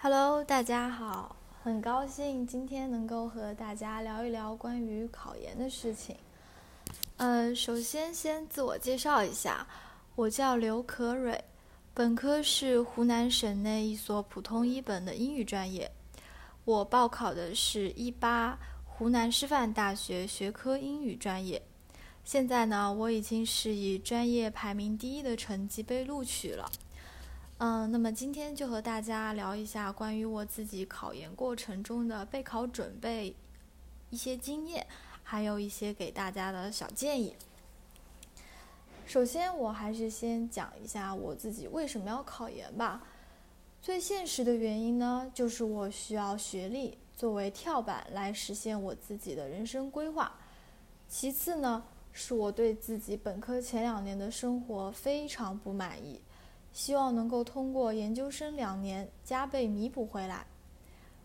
Hello，大家好，很高兴今天能够和大家聊一聊关于考研的事情。呃，首先先自我介绍一下，我叫刘可蕊，本科是湖南省内一所普通一本的英语专业，我报考的是一八湖南师范大学学科英语专业。现在呢，我已经是以专业排名第一的成绩被录取了。嗯，那么今天就和大家聊一下关于我自己考研过程中的备考准备一些经验，还有一些给大家的小建议。首先，我还是先讲一下我自己为什么要考研吧。最现实的原因呢，就是我需要学历作为跳板来实现我自己的人生规划。其次呢。是我对自己本科前两年的生活非常不满意，希望能够通过研究生两年加倍弥补回来。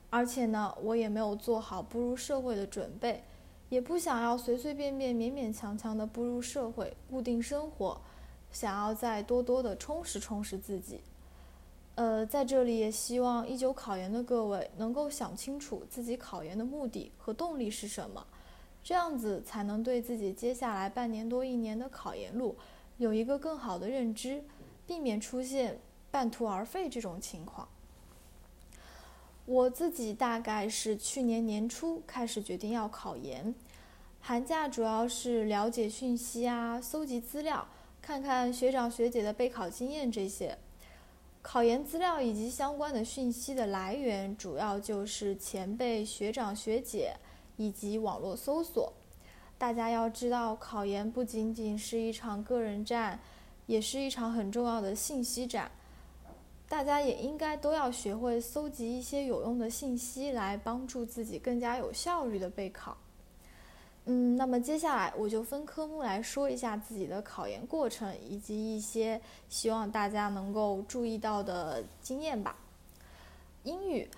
而且呢，我也没有做好步入社会的准备，也不想要随随便便、勉勉强强的步入社会固定生活，想要再多多的充实充实自己。呃，在这里也希望一九考研的各位能够想清楚自己考研的目的和动力是什么。这样子才能对自己接下来半年多一年的考研路有一个更好的认知，避免出现半途而废这种情况。我自己大概是去年年初开始决定要考研，寒假主要是了解讯息啊，搜集资料，看看学长学姐的备考经验这些。考研资料以及相关的讯息的来源，主要就是前辈学长学姐。以及网络搜索，大家要知道，考研不仅仅是一场个人战，也是一场很重要的信息战。大家也应该都要学会搜集一些有用的信息，来帮助自己更加有效率的备考。嗯，那么接下来我就分科目来说一下自己的考研过程，以及一些希望大家能够注意到的经验吧。英语。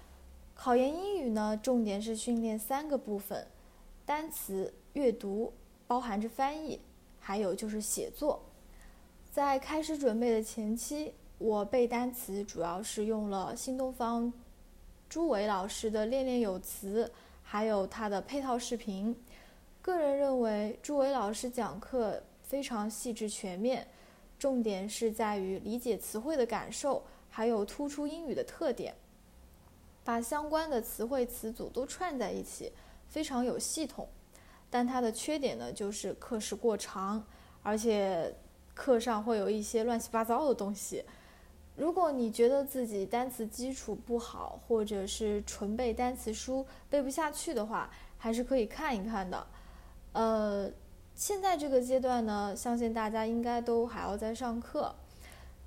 考研英语呢，重点是训练三个部分：单词、阅读，包含着翻译，还有就是写作。在开始准备的前期，我背单词主要是用了新东方朱伟老师的练练有词，还有他的配套视频。个人认为，朱伟老师讲课非常细致全面，重点是在于理解词汇的感受，还有突出英语的特点。把相关的词汇词组都串在一起，非常有系统。但它的缺点呢，就是课时过长，而且课上会有一些乱七八糟的东西。如果你觉得自己单词基础不好，或者是纯背单词书背不下去的话，还是可以看一看的。呃，现在这个阶段呢，相信大家应该都还要在上课，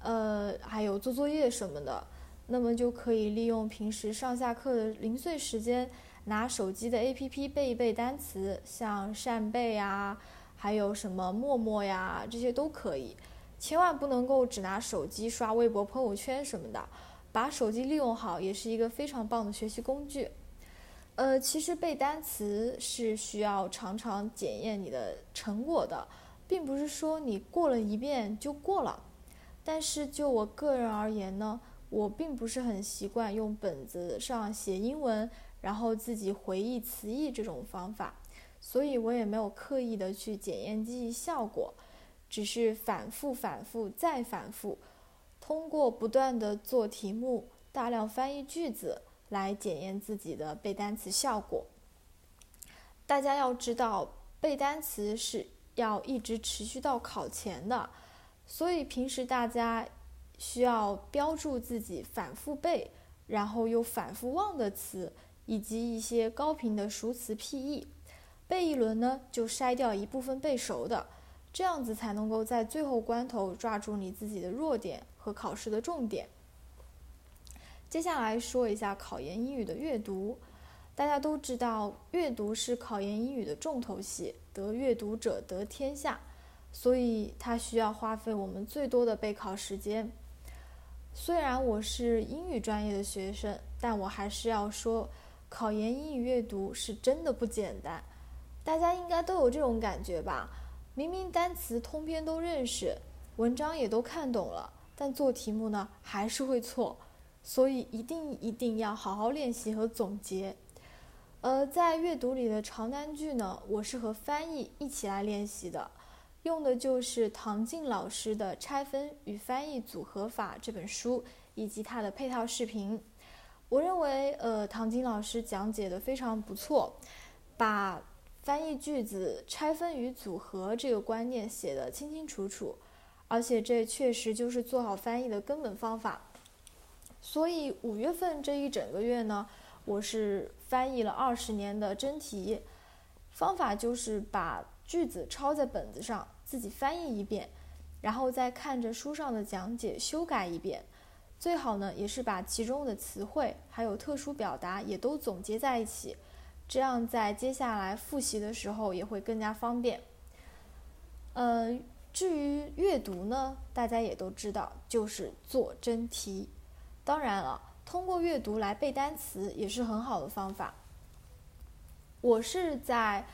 呃，还有做作业什么的。那么就可以利用平时上下课的零碎时间，拿手机的 APP 背一背单词，像扇贝啊，还有什么陌陌呀，这些都可以。千万不能够只拿手机刷微博、朋友圈什么的，把手机利用好也是一个非常棒的学习工具。呃，其实背单词是需要常常检验你的成果的，并不是说你过了一遍就过了。但是就我个人而言呢。我并不是很习惯用本子上写英文，然后自己回忆词义这种方法，所以我也没有刻意的去检验记忆效果，只是反复、反复再反复，通过不断的做题目、大量翻译句子来检验自己的背单词效果。大家要知道，背单词是要一直持续到考前的，所以平时大家。需要标注自己反复背，然后又反复忘的词，以及一些高频的熟词僻背一轮呢，就筛掉一部分背熟的，这样子才能够在最后关头抓住你自己的弱点和考试的重点。接下来说一下考研英语的阅读。大家都知道，阅读是考研英语的重头戏，得阅读者得天下，所以它需要花费我们最多的备考时间。虽然我是英语专业的学生，但我还是要说，考研英语阅读是真的不简单。大家应该都有这种感觉吧？明明单词通篇都认识，文章也都看懂了，但做题目呢还是会错。所以一定一定要好好练习和总结。呃，在阅读里的长难句呢，我是和翻译一起来练习的，用的就是唐静老师的《拆分与翻译组合法》这本书以及它的配套视频。我认为，呃，唐晶老师讲解的非常不错，把翻译句子拆分与组合这个观念写得清清楚楚，而且这确实就是做好翻译的根本方法。所以五月份这一整个月呢，我是翻译了二十年的真题，方法就是把句子抄在本子上，自己翻译一遍，然后再看着书上的讲解修改一遍。最好呢，也是把其中的词汇还有特殊表达也都总结在一起，这样在接下来复习的时候也会更加方便。呃，至于阅读呢，大家也都知道，就是做真题。当然了，通过阅读来背单词也是很好的方法。我是在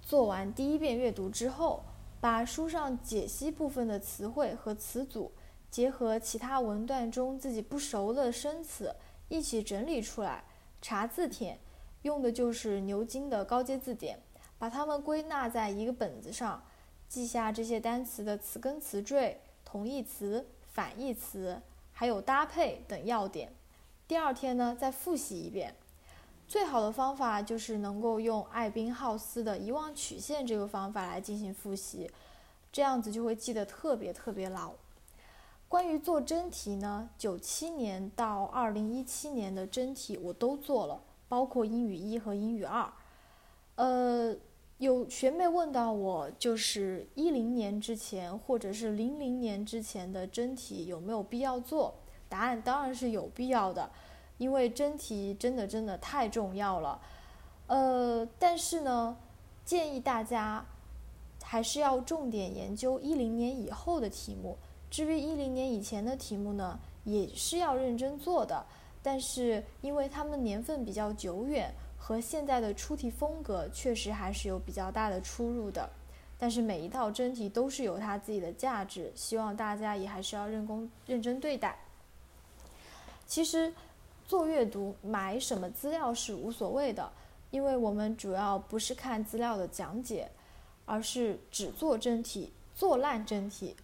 做完第一遍阅读之后，把书上解析部分的词汇和词组。结合其他文段中自己不熟的生词一起整理出来，查字帖用的就是牛津的高阶字典，把它们归纳在一个本子上，记下这些单词的词根、词缀、同义词、反义词，还有搭配等要点。第二天呢，再复习一遍。最好的方法就是能够用艾宾浩斯的遗忘曲线这个方法来进行复习，这样子就会记得特别特别牢。关于做真题呢，九七年到二零一七年的真题我都做了，包括英语一和英语二。呃，有学妹问到我，就是一零年之前或者是零零年之前的真题有没有必要做？答案当然是有必要的，因为真题真的真的太重要了。呃，但是呢，建议大家还是要重点研究一零年以后的题目。至于一零年以前的题目呢，也是要认真做的，但是因为他们年份比较久远，和现在的出题风格确实还是有比较大的出入的。但是每一道真题都是有它自己的价值，希望大家也还是要认功认真对待。其实做阅读买什么资料是无所谓的，因为我们主要不是看资料的讲解，而是只做真题，做烂真题。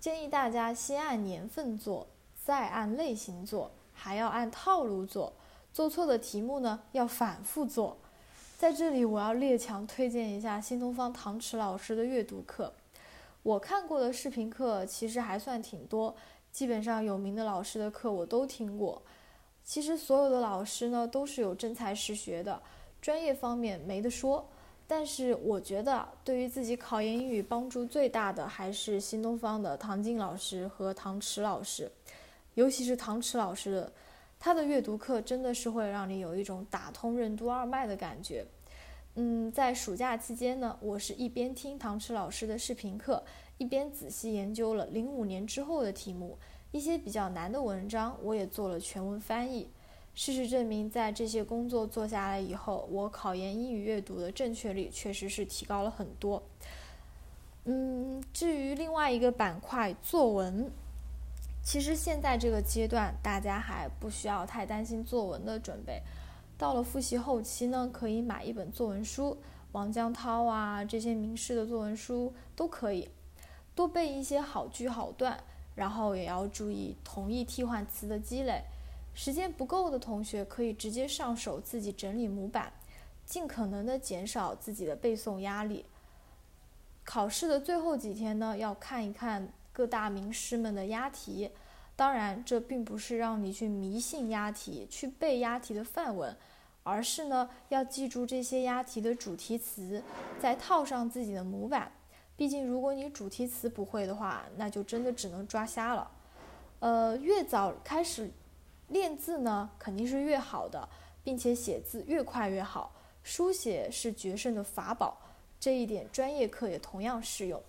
建议大家先按年份做，再按类型做，还要按套路做。做错的题目呢，要反复做。在这里，我要列强推荐一下新东方唐迟老师的阅读课。我看过的视频课其实还算挺多，基本上有名的老师的课我都听过。其实所有的老师呢，都是有真才实学的，专业方面没得说。但是我觉得，对于自己考研英语帮助最大的还是新东方的唐静老师和唐迟老师，尤其是唐迟老师的，他的阅读课真的是会让你有一种打通任督二脉的感觉。嗯，在暑假期间呢，我是一边听唐迟老师的视频课，一边仔细研究了零五年之后的题目，一些比较难的文章我也做了全文翻译。事实证明，在这些工作做下来以后，我考研英语阅读的正确率确实是提高了很多。嗯，至于另外一个板块作文，其实现在这个阶段大家还不需要太担心作文的准备。到了复习后期呢，可以买一本作文书，王江涛啊这些名师的作文书都可以，多背一些好句好段，然后也要注意同义替换词的积累。时间不够的同学可以直接上手自己整理模板，尽可能的减少自己的背诵压力。考试的最后几天呢，要看一看各大名师们的押题。当然，这并不是让你去迷信押题、去背押题的范文，而是呢要记住这些押题的主题词，再套上自己的模板。毕竟，如果你主题词不会的话，那就真的只能抓瞎了。呃，越早开始。练字呢，肯定是越好的，并且写字越快越好。书写是决胜的法宝，这一点专业课也同样适用。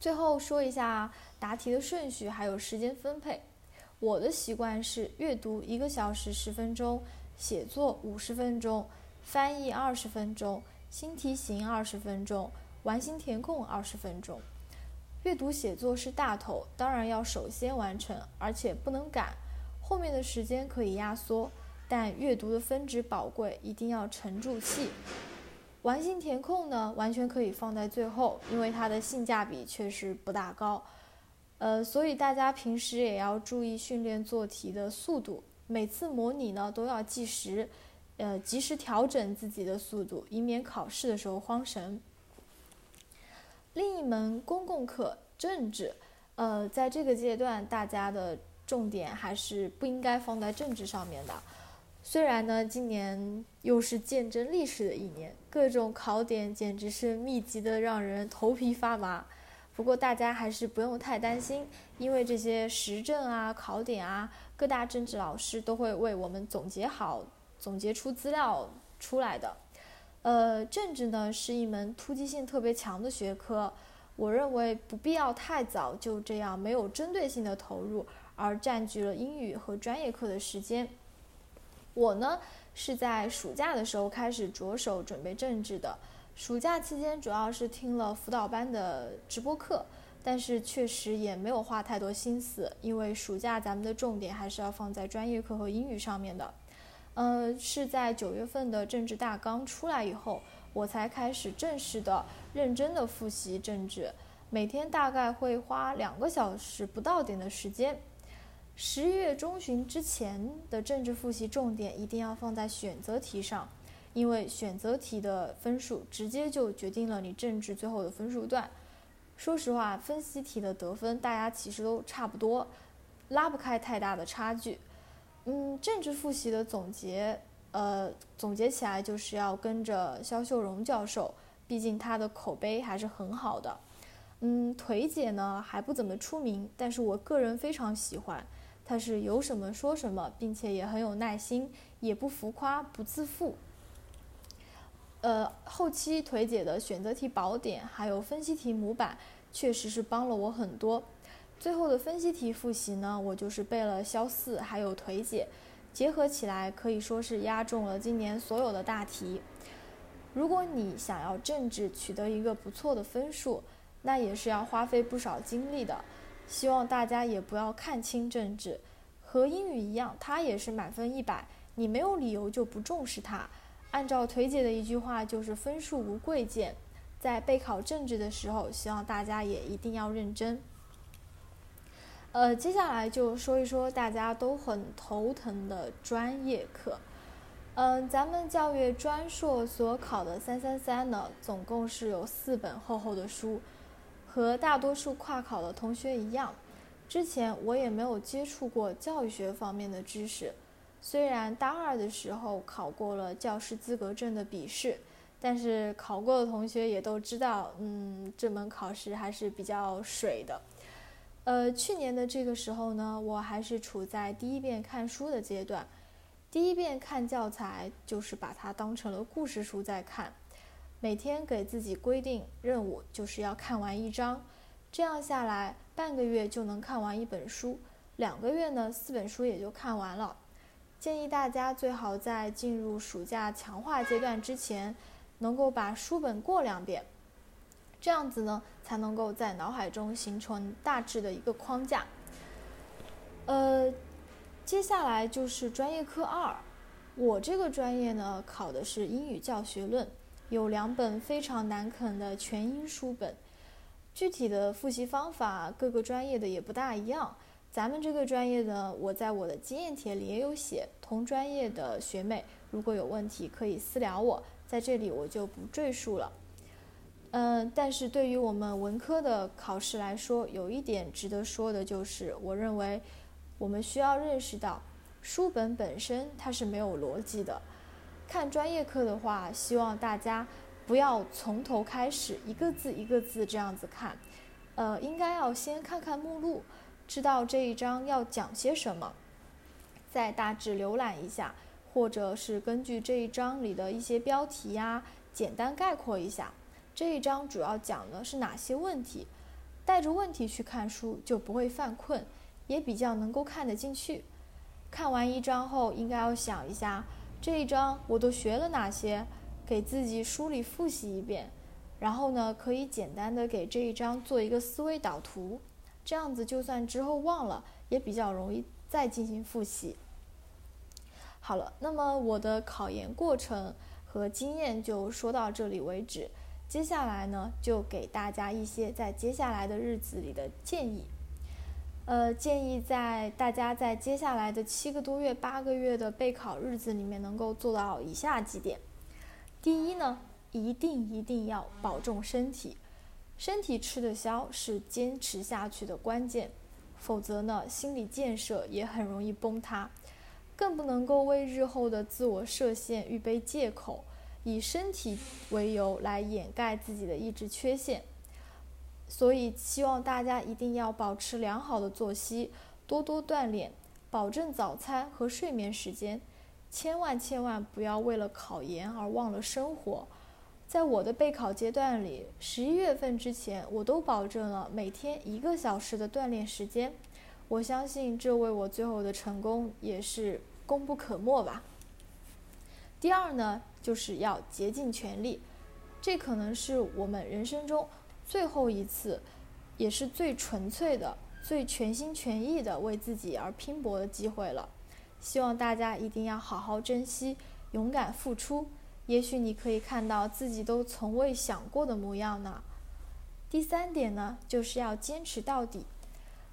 最后说一下答题的顺序还有时间分配。我的习惯是阅读一个小时十分钟，写作五十分钟，翻译二十分钟，新题型二十分钟，完形填空二十分钟。阅读写作是大头，当然要首先完成，而且不能赶。后面的时间可以压缩，但阅读的分值宝贵，一定要沉住气。完形填空呢，完全可以放在最后，因为它的性价比确实不大高。呃，所以大家平时也要注意训练做题的速度，每次模拟呢都要计时，呃，及时调整自己的速度，以免考试的时候慌神。另一门公共课政治，呃，在这个阶段，大家的重点还是不应该放在政治上面的。虽然呢，今年又是见证历史的一年，各种考点简直是密集的，让人头皮发麻。不过大家还是不用太担心，因为这些时政啊、考点啊，各大政治老师都会为我们总结好、总结出资料出来的。呃，政治呢是一门突击性特别强的学科，我认为不必要太早就这样没有针对性的投入，而占据了英语和专业课的时间。我呢是在暑假的时候开始着手准备政治的。暑假期间主要是听了辅导班的直播课，但是确实也没有花太多心思，因为暑假咱们的重点还是要放在专业课和英语上面的。呃，是在九月份的政治大纲出来以后，我才开始正式的、认真的复习政治，每天大概会花两个小时不到点的时间。十一月中旬之前的政治复习重点一定要放在选择题上。因为选择题的分数直接就决定了你政治最后的分数段。说实话，分析题的得分大家其实都差不多，拉不开太大的差距。嗯，政治复习的总结，呃，总结起来就是要跟着肖秀荣教授，毕竟他的口碑还是很好的。嗯，腿姐呢还不怎么出名，但是我个人非常喜欢，他是有什么说什么，并且也很有耐心，也不浮夸，不自负。呃，后期腿姐的选择题宝典还有分析题模板，确实是帮了我很多。最后的分析题复习呢，我就是背了肖四还有腿姐，结合起来可以说是压中了今年所有的大题。如果你想要政治取得一个不错的分数，那也是要花费不少精力的。希望大家也不要看轻政治，和英语一样，它也是满分一百，你没有理由就不重视它。按照腿姐的一句话，就是分数无贵贱。在备考政治的时候，希望大家也一定要认真。呃，接下来就说一说大家都很头疼的专业课。嗯，咱们教育专硕所考的三三三呢，总共是有四本厚厚的书，和大多数跨考的同学一样，之前我也没有接触过教育学方面的知识。虽然大二的时候考过了教师资格证的笔试，但是考过的同学也都知道，嗯，这门考试还是比较水的。呃，去年的这个时候呢，我还是处在第一遍看书的阶段。第一遍看教材，就是把它当成了故事书在看。每天给自己规定任务，就是要看完一章。这样下来，半个月就能看完一本书，两个月呢，四本书也就看完了。建议大家最好在进入暑假强化阶段之前，能够把书本过两遍，这样子呢，才能够在脑海中形成大致的一个框架。呃，接下来就是专业课二，我这个专业呢考的是英语教学论，有两本非常难啃的全英书本，具体的复习方法各个专业的也不大一样。咱们这个专业呢，我在我的经验帖里也有写。同专业的学妹如果有问题，可以私聊我，在这里我就不赘述了。嗯，但是对于我们文科的考试来说，有一点值得说的就是，我认为我们需要认识到，书本本身它是没有逻辑的。看专业课的话，希望大家不要从头开始，一个字一个字这样子看，呃，应该要先看看目录。知道这一章要讲些什么，再大致浏览一下，或者是根据这一章里的一些标题呀，简单概括一下这一章主要讲的是哪些问题。带着问题去看书就不会犯困，也比较能够看得进去。看完一章后，应该要想一下这一章我都学了哪些，给自己梳理复习一遍，然后呢，可以简单的给这一章做一个思维导图。这样子，就算之后忘了，也比较容易再进行复习。好了，那么我的考研过程和经验就说到这里为止。接下来呢，就给大家一些在接下来的日子里的建议。呃，建议在大家在接下来的七个多月、八个月的备考日子里面，能够做到以下几点。第一呢，一定一定要保重身体，身体吃得消是坚持下去的关键，否则呢，心理建设也很容易崩塌。更不能够为日后的自我设限预备借口，以身体为由来掩盖自己的意志缺陷。所以，希望大家一定要保持良好的作息，多多锻炼，保证早餐和睡眠时间。千万千万不要为了考研而忘了生活。在我的备考阶段里，十一月份之前，我都保证了每天一个小时的锻炼时间。我相信这为我最后的成功也是功不可没吧。第二呢，就是要竭尽全力，这可能是我们人生中最后一次，也是最纯粹的、最全心全意的为自己而拼搏的机会了。希望大家一定要好好珍惜，勇敢付出。也许你可以看到自己都从未想过的模样呢。第三点呢，就是要坚持到底。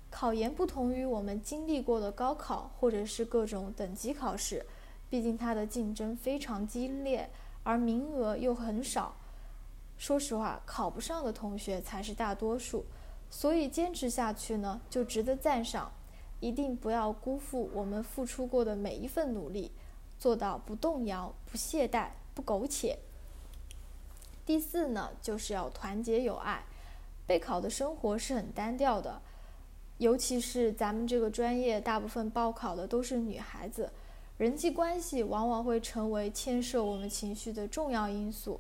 考研不同于我们经历过的高考或者是各种等级考试，毕竟它的竞争非常激烈，而名额又很少。说实话，考不上的同学才是大多数，所以坚持下去呢，就值得赞赏。一定不要辜负我们付出过的每一份努力，做到不动摇、不懈怠、不苟且。第四呢，就是要团结友爱。备考的生活是很单调的。尤其是咱们这个专业，大部分报考的都是女孩子，人际关系往往会成为牵涉我们情绪的重要因素。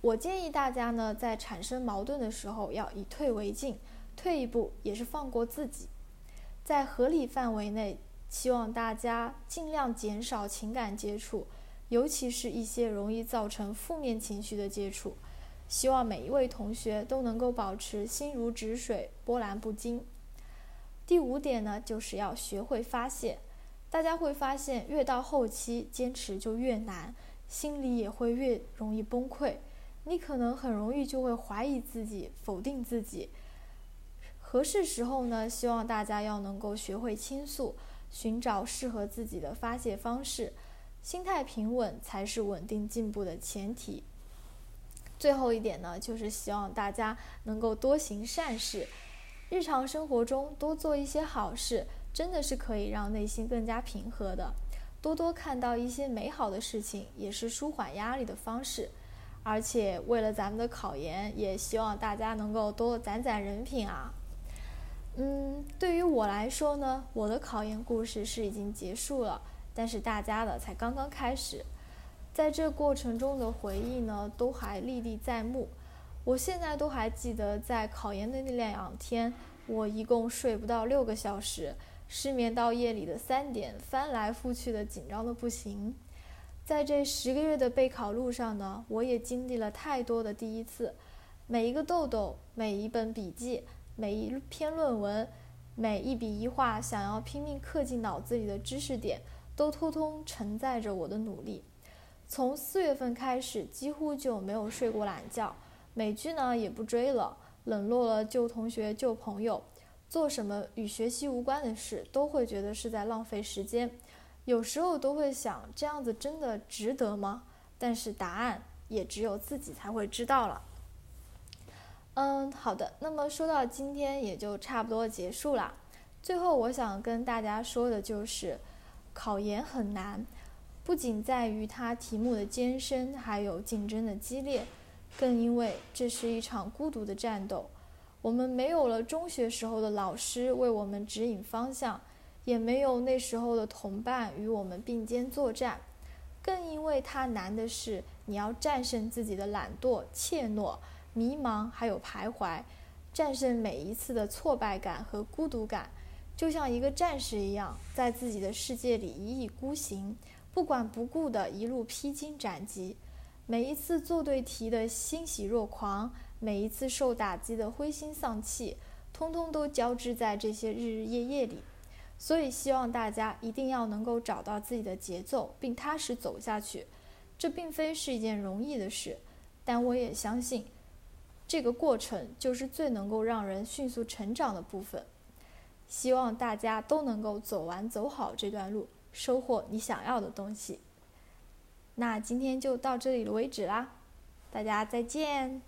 我建议大家呢，在产生矛盾的时候，要以退为进，退一步也是放过自己，在合理范围内，希望大家尽量减少情感接触，尤其是一些容易造成负面情绪的接触。希望每一位同学都能够保持心如止水、波澜不惊。第五点呢，就是要学会发泄。大家会发现，越到后期，坚持就越难，心里也会越容易崩溃。你可能很容易就会怀疑自己、否定自己。合适时候呢，希望大家要能够学会倾诉，寻找适合自己的发泄方式。心态平稳才是稳定进步的前提。最后一点呢，就是希望大家能够多行善事，日常生活中多做一些好事，真的是可以让内心更加平和的。多多看到一些美好的事情，也是舒缓压力的方式。而且为了咱们的考研，也希望大家能够多攒攒人品啊。嗯，对于我来说呢，我的考研故事是已经结束了，但是大家的才刚刚开始。在这过程中的回忆呢，都还历历在目。我现在都还记得，在考研的那两天，我一共睡不到六个小时，失眠到夜里的三点，翻来覆去的紧张的不行。在这十个月的备考路上呢，我也经历了太多的第一次。每一个豆豆，每一本笔记，每一篇论文，每一笔一画，想要拼命刻进脑子里的知识点，都通通承载着我的努力。从四月份开始，几乎就没有睡过懒觉，美剧呢也不追了，冷落了旧同学、旧朋友，做什么与学习无关的事，都会觉得是在浪费时间。有时候都会想，这样子真的值得吗？但是答案也只有自己才会知道了。嗯，好的，那么说到今天也就差不多结束了。最后我想跟大家说的就是，考研很难。不仅在于它题目的艰深，还有竞争的激烈，更因为这是一场孤独的战斗。我们没有了中学时候的老师为我们指引方向，也没有那时候的同伴与我们并肩作战。更因为它难的是，你要战胜自己的懒惰、怯懦、迷茫，还有徘徊，战胜每一次的挫败感和孤独感，就像一个战士一样，在自己的世界里一意孤行。不管不顾的一路披荆斩棘，每一次做对题的欣喜若狂，每一次受打击的灰心丧气，通通都交织在这些日日夜夜里。所以希望大家一定要能够找到自己的节奏，并踏实走下去。这并非是一件容易的事，但我也相信，这个过程就是最能够让人迅速成长的部分。希望大家都能够走完走好这段路，收获你想要的东西。那今天就到这里为止啦，大家再见。